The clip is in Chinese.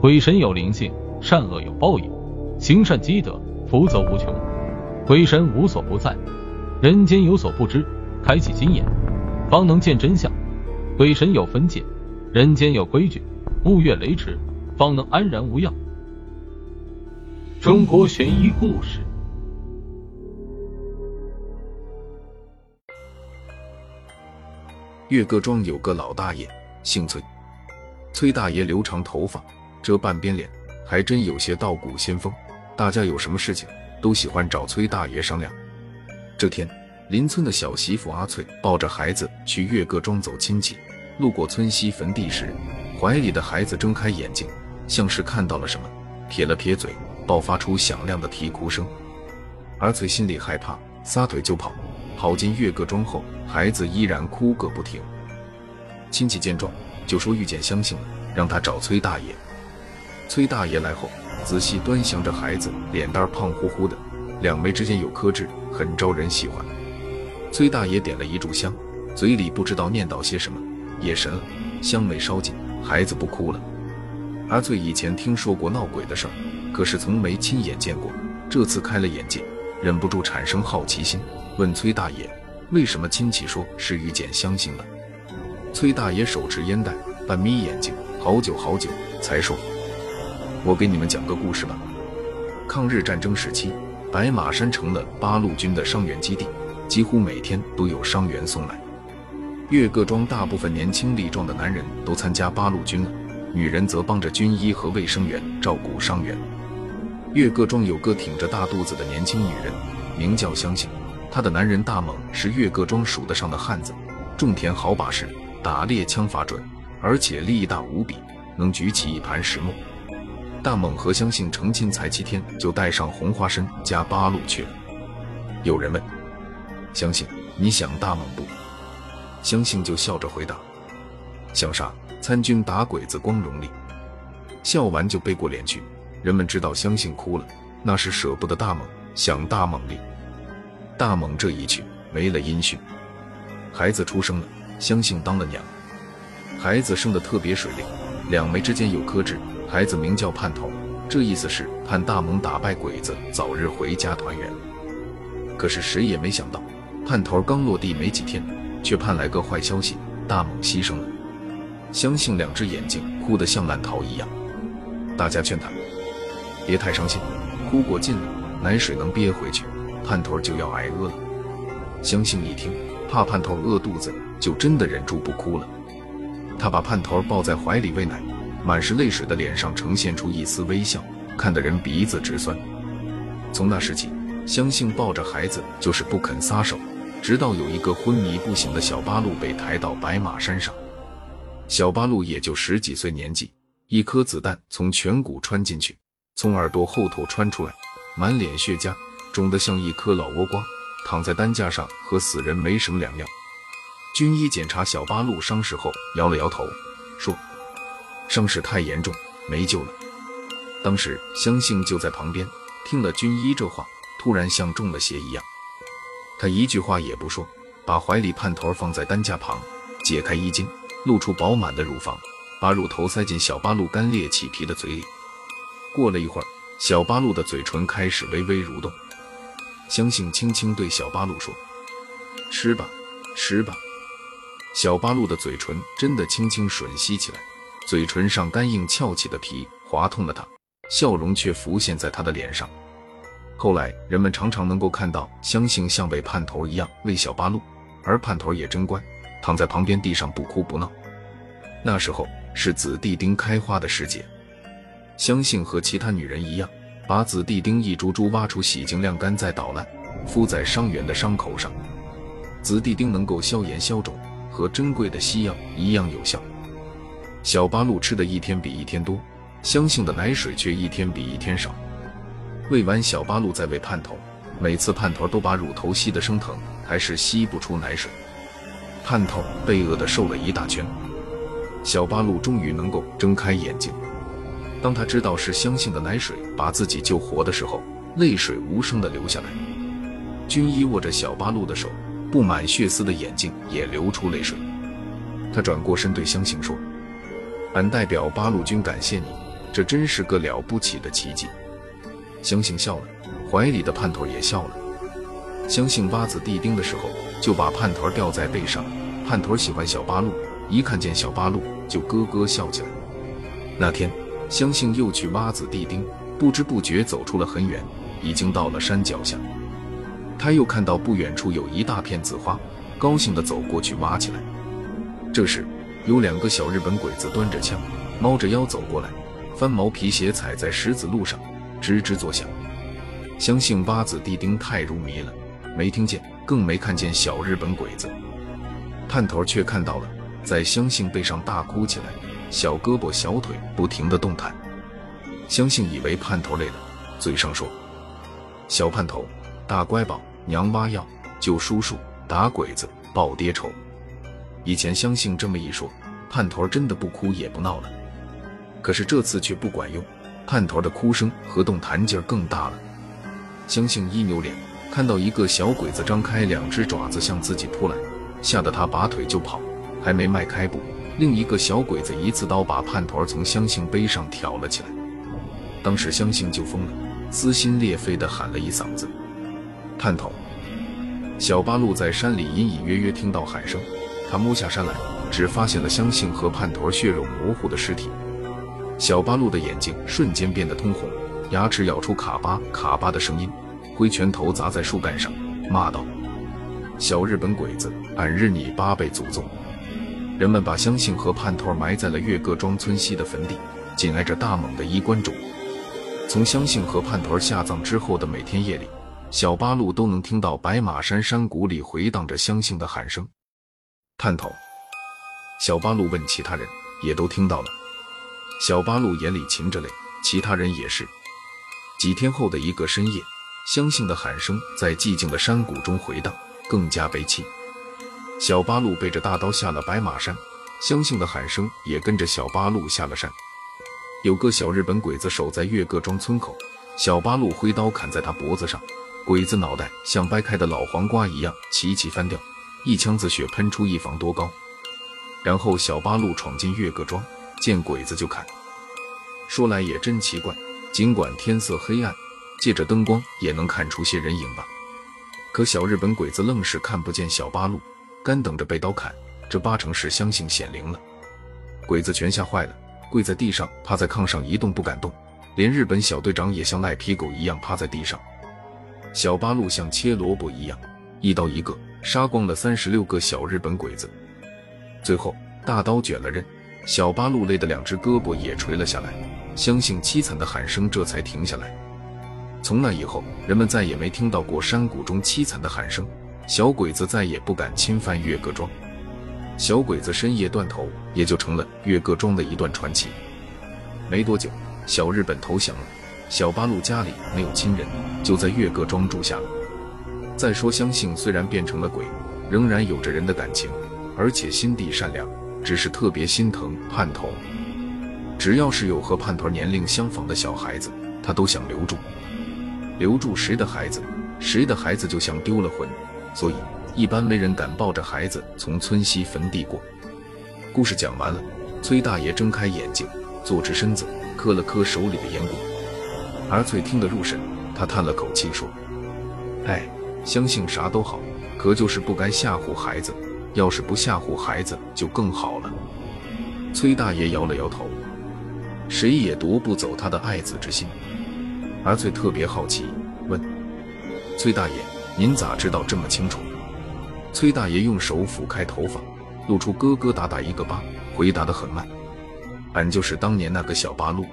鬼神有灵性，善恶有报应，行善积德，福泽无穷。鬼神无所不在，人间有所不知，开启心眼，方能见真相。鬼神有分界，人间有规矩，勿越雷池，方能安然无恙。中国悬疑故事。岳各庄有个老大爷，姓崔。崔大爷留长头发，遮半边脸，还真有些道骨仙风。大家有什么事情，都喜欢找崔大爷商量。这天，邻村的小媳妇阿翠抱着孩子去岳各庄走亲戚，路过村西坟地时，怀里的孩子睁开眼睛，像是看到了什么，撇了撇嘴，爆发出响亮的啼哭声。阿翠心里害怕，撒腿就跑。跑进岳各庄后，孩子依然哭个不停。亲戚见状，就说遇见香杏了，让他找崔大爷。崔大爷来后，仔细端详着孩子，脸蛋胖乎乎的，两眉之间有颗痣，很招人喜欢。崔大爷点了一炷香，嘴里不知道念叨些什么，也神了。香没烧尽，孩子不哭了。阿翠以前听说过闹鬼的事儿，可是从没亲眼见过，这次开了眼界，忍不住产生好奇心。问崔大爷，为什么亲戚说是遇见香杏了？崔大爷手持烟袋，半眯眼睛，好久好久才说：“我给你们讲个故事吧。抗日战争时期，白马山成了八路军的伤员基地，几乎每天都有伤员送来。岳各庄大部分年轻力壮的男人都参加八路军了，女人则帮着军医和卫生员照顾伤员。岳各庄有个挺着大肚子的年轻女人，名叫香杏。他的男人大猛是岳各庄数得上的汉子，种田好把式，打猎枪法准，而且力大无比，能举起一盘石磨。大猛和相信成亲才七天，就带上红花参加八路去了。有人问相信：“你想大猛不？”相信就笑着回答：“想啥？参军打鬼子光荣哩。”笑完就背过脸去。人们知道相信哭了，那是舍不得大猛，想大猛哩。大猛这一去没了音讯，孩子出生了，相信当了娘。孩子生得特别水灵，两眉之间有颗痣。孩子名叫盼头，这意思是盼大猛打败鬼子，早日回家团圆。可是谁也没想到，盼头刚落地没几天，却盼来个坏消息：大猛牺牲了。香杏两只眼睛哭得像烂桃一样。大家劝他别太伤心，哭过劲了，奶水能憋回去。盼头就要挨饿了，香杏一听，怕盼头饿肚子，就真的忍住不哭了。他把盼头抱在怀里喂奶，满是泪水的脸上呈现出一丝微笑，看得人鼻子直酸。从那时起，香杏抱着孩子就是不肯撒手，直到有一个昏迷不醒的小八路被抬到白马山上。小八路也就十几岁年纪，一颗子弹从颧骨穿进去，从耳朵后头穿出来，满脸血痂。肿得像一颗老倭瓜，躺在担架上和死人没什么两样。军医检查小八路伤势后，摇了摇头，说：“伤势太严重，没救了。”当时香杏就在旁边，听了军医这话，突然像中了邪一样。他一句话也不说，把怀里盼头放在担架旁，解开衣襟，露出饱满的乳房，把乳头塞进小八路干裂起皮的嘴里。过了一会儿，小八路的嘴唇开始微微蠕动。香杏轻轻对小八路说：“吃吧，吃吧。”小八路的嘴唇真的轻轻吮吸起来，嘴唇上干硬翘起的皮划痛了他，笑容却浮现在他的脸上。后来人们常常能够看到香杏像喂盼头一样喂小八路，而盼头也真乖，躺在旁边地上不哭不闹。那时候是紫地丁开花的时节，香杏和其他女人一样。把紫地丁一株株挖出，洗净晾干，再捣烂，敷在伤员的伤口上。紫地丁能够消炎消肿，和珍贵的西药一样有效。小八路吃的一天比一天多，香杏的奶水却一天比一天少。喂完小八路再喂盼头，每次盼头都把乳头吸得生疼，还是吸不出奶水。盼头被饿得瘦了一大圈。小八路终于能够睁开眼睛。当他知道是香杏的奶水把自己救活的时候，泪水无声地流下来。军医握着小八路的手，布满血丝的眼睛也流出泪水。他转过身对香杏说：“俺代表八路军感谢你，这真是个了不起的奇迹。香杏笑了，怀里的盼头也笑了。香杏挖子地丁的时候，就把盼头吊在背上。盼头喜欢小八路，一看见小八路就咯咯笑起来。那天，香杏又去挖子地丁，不知不觉走出了很远，已经到了山脚下。他又看到不远处有一大片紫花，高兴地走过去挖起来。这时，有两个小日本鬼子端着枪，猫着腰走过来，翻毛皮鞋踩在石子路上，吱吱作响。相信挖子地丁太入迷了，没听见，更没看见小日本鬼子。探头却看到了，在相信背上大哭起来，小胳膊小腿不停地动弹。相信以为盼头累了，嘴上说：“小盼头，大乖宝，娘挖药，救叔叔，打鬼子，报爹仇。”以前相信这么一说，盼头真的不哭也不闹了。可是这次却不管用，盼头的哭声和动弹劲儿更大了。相信一扭脸，看到一个小鬼子张开两只爪子向自己扑来，吓得他拔腿就跑，还没迈开步，另一个小鬼子一刺刀把盼头从相信背上挑了起来。当时相信就疯了，撕心裂肺地喊了一嗓子：“探头！”小八路在山里隐隐约约听到喊声。他摸下山来，只发现了香杏和叛徒血肉模糊的尸体。小八路的眼睛瞬间变得通红，牙齿咬出卡巴卡巴的声音，挥拳头砸在树干上，骂道：“小日本鬼子，俺日你八辈祖宗！”人们把香杏和叛徒埋在了月各庄村西的坟地，紧挨着大猛的衣冠冢。从香杏和叛徒下葬之后的每天夜里，小八路都能听到白马山山谷里回荡着香杏的喊声。探头，小八路问其他人，也都听到了。小八路眼里噙着泪，其他人也是。几天后的一个深夜，香杏的喊声在寂静的山谷中回荡，更加悲凄。小八路背着大刀下了白马山，香杏的喊声也跟着小八路下了山。有个小日本鬼子守在月各庄村口，小八路挥刀砍在他脖子上，鬼子脑袋像掰开的老黄瓜一样齐齐翻掉。一腔子血喷出一房多高，然后小八路闯进岳各庄，见鬼子就砍。说来也真奇怪，尽管天色黑暗，借着灯光也能看出些人影吧。可小日本鬼子愣是看不见小八路，干等着被刀砍，这八成是相信显灵了。鬼子全吓坏了，跪在地上，趴在炕上一动不敢动，连日本小队长也像赖皮狗一样趴在地上。小八路像切萝卜一样，一刀一个。杀光了三十六个小日本鬼子，最后大刀卷了刃，小八路累的两只胳膊也垂了下来，相信凄惨的喊声这才停下来。从那以后，人们再也没听到过山谷中凄惨的喊声，小鬼子再也不敢侵犯月各庄，小鬼子深夜断头也就成了月各庄的一段传奇。没多久，小日本投降了，小八路家里没有亲人，就在月各庄住下了。再说，相信虽然变成了鬼，仍然有着人的感情，而且心地善良，只是特别心疼盼头。只要是有和盼头年龄相仿的小孩子，他都想留住。留住谁的孩子，谁的孩子就像丢了魂，所以一般没人敢抱着孩子从村西坟地过。故事讲完了，崔大爷睁开眼睛，坐直身子，磕了磕手里的烟棍。而翠听得入神，他叹了口气说：“哎。”相信啥都好，可就是不该吓唬孩子。要是不吓唬孩子，就更好了。崔大爷摇了摇头，谁也夺不走他的爱子之心。阿翠特别好奇，问崔大爷：“您咋知道这么清楚？”崔大爷用手抚开头发，露出疙疙瘩瘩一个疤，回答得很慢：“俺就是当年那个小八路。”